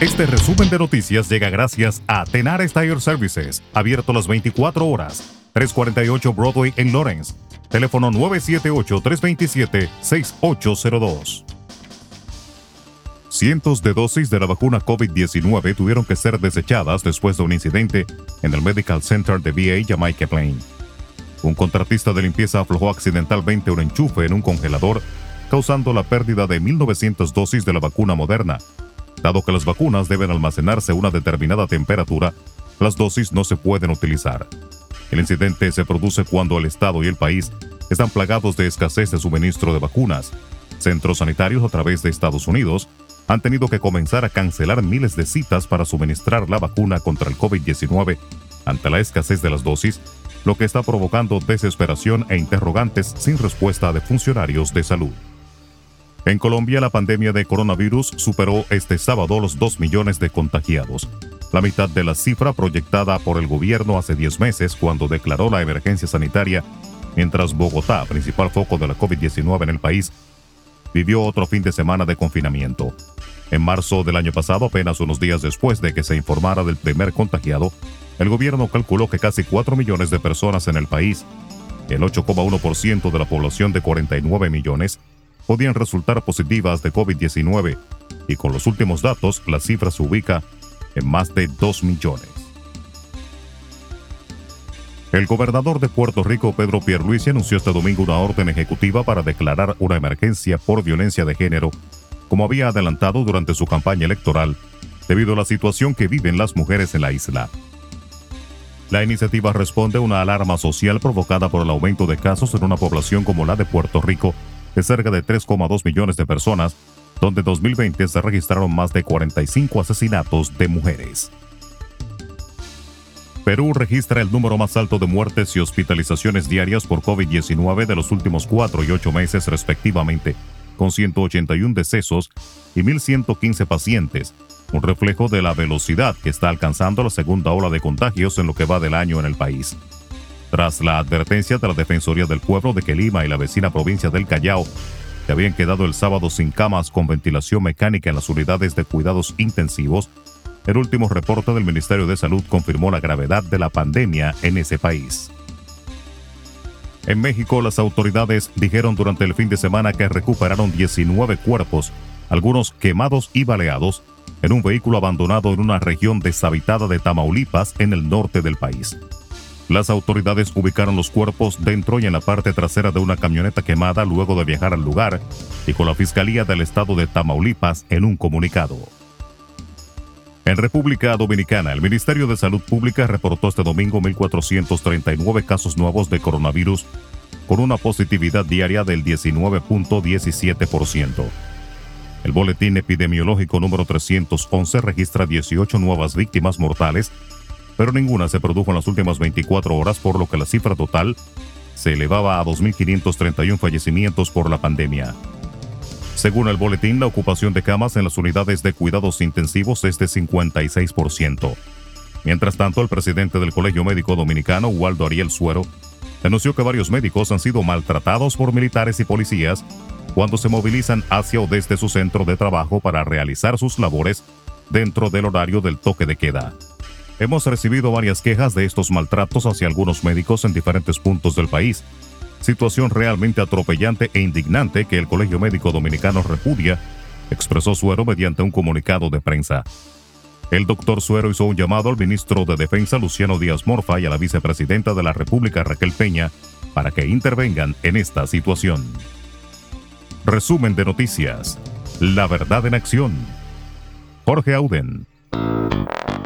Este resumen de noticias llega gracias a Tenar Tire Services, abierto las 24 horas, 348 Broadway en Lawrence. Teléfono 978-327-6802. Cientos de dosis de la vacuna COVID-19 tuvieron que ser desechadas después de un incidente en el Medical Center de VA Jamaica Plain. Un contratista de limpieza aflojó accidentalmente un enchufe en un congelador, causando la pérdida de 1.900 dosis de la vacuna moderna. Dado que las vacunas deben almacenarse a una determinada temperatura, las dosis no se pueden utilizar. El incidente se produce cuando el Estado y el país están plagados de escasez de suministro de vacunas. Centros sanitarios a través de Estados Unidos han tenido que comenzar a cancelar miles de citas para suministrar la vacuna contra el COVID-19 ante la escasez de las dosis, lo que está provocando desesperación e interrogantes sin respuesta de funcionarios de salud. En Colombia, la pandemia de coronavirus superó este sábado los 2 millones de contagiados, la mitad de la cifra proyectada por el gobierno hace 10 meses cuando declaró la emergencia sanitaria, mientras Bogotá, principal foco de la COVID-19 en el país, vivió otro fin de semana de confinamiento. En marzo del año pasado, apenas unos días después de que se informara del primer contagiado, el gobierno calculó que casi 4 millones de personas en el país, el 8,1% de la población de 49 millones, podían resultar positivas de COVID-19 y con los últimos datos la cifra se ubica en más de 2 millones. El gobernador de Puerto Rico, Pedro Pierluisi, anunció este domingo una orden ejecutiva para declarar una emergencia por violencia de género, como había adelantado durante su campaña electoral, debido a la situación que viven las mujeres en la isla. La iniciativa responde a una alarma social provocada por el aumento de casos en una población como la de Puerto Rico, de cerca de 3,2 millones de personas, donde en 2020 se registraron más de 45 asesinatos de mujeres. Perú registra el número más alto de muertes y hospitalizaciones diarias por COVID-19 de los últimos cuatro y ocho meses respectivamente, con 181 decesos y 1.115 pacientes, un reflejo de la velocidad que está alcanzando la segunda ola de contagios en lo que va del año en el país. Tras la advertencia de la Defensoría del Pueblo de que Lima y la vecina provincia del Callao se habían quedado el sábado sin camas con ventilación mecánica en las unidades de cuidados intensivos, el último reporte del Ministerio de Salud confirmó la gravedad de la pandemia en ese país. En México, las autoridades dijeron durante el fin de semana que recuperaron 19 cuerpos, algunos quemados y baleados, en un vehículo abandonado en una región deshabitada de Tamaulipas, en el norte del país. Las autoridades ubicaron los cuerpos dentro y en la parte trasera de una camioneta quemada luego de viajar al lugar, dijo la Fiscalía del Estado de Tamaulipas en un comunicado. En República Dominicana, el Ministerio de Salud Pública reportó este domingo 1.439 casos nuevos de coronavirus, con una positividad diaria del 19.17%. El boletín epidemiológico número 311 registra 18 nuevas víctimas mortales, pero ninguna se produjo en las últimas 24 horas, por lo que la cifra total se elevaba a 2.531 fallecimientos por la pandemia. Según el boletín, la ocupación de camas en las unidades de cuidados intensivos es de 56%. Mientras tanto, el presidente del Colegio Médico Dominicano, Waldo Ariel Suero, denunció que varios médicos han sido maltratados por militares y policías cuando se movilizan hacia o desde su centro de trabajo para realizar sus labores dentro del horario del toque de queda. Hemos recibido varias quejas de estos maltratos hacia algunos médicos en diferentes puntos del país, situación realmente atropellante e indignante que el Colegio Médico Dominicano repudia, expresó Suero mediante un comunicado de prensa. El doctor Suero hizo un llamado al ministro de Defensa Luciano Díaz Morfa y a la vicepresidenta de la República Raquel Peña para que intervengan en esta situación. Resumen de noticias. La verdad en acción. Jorge Auden.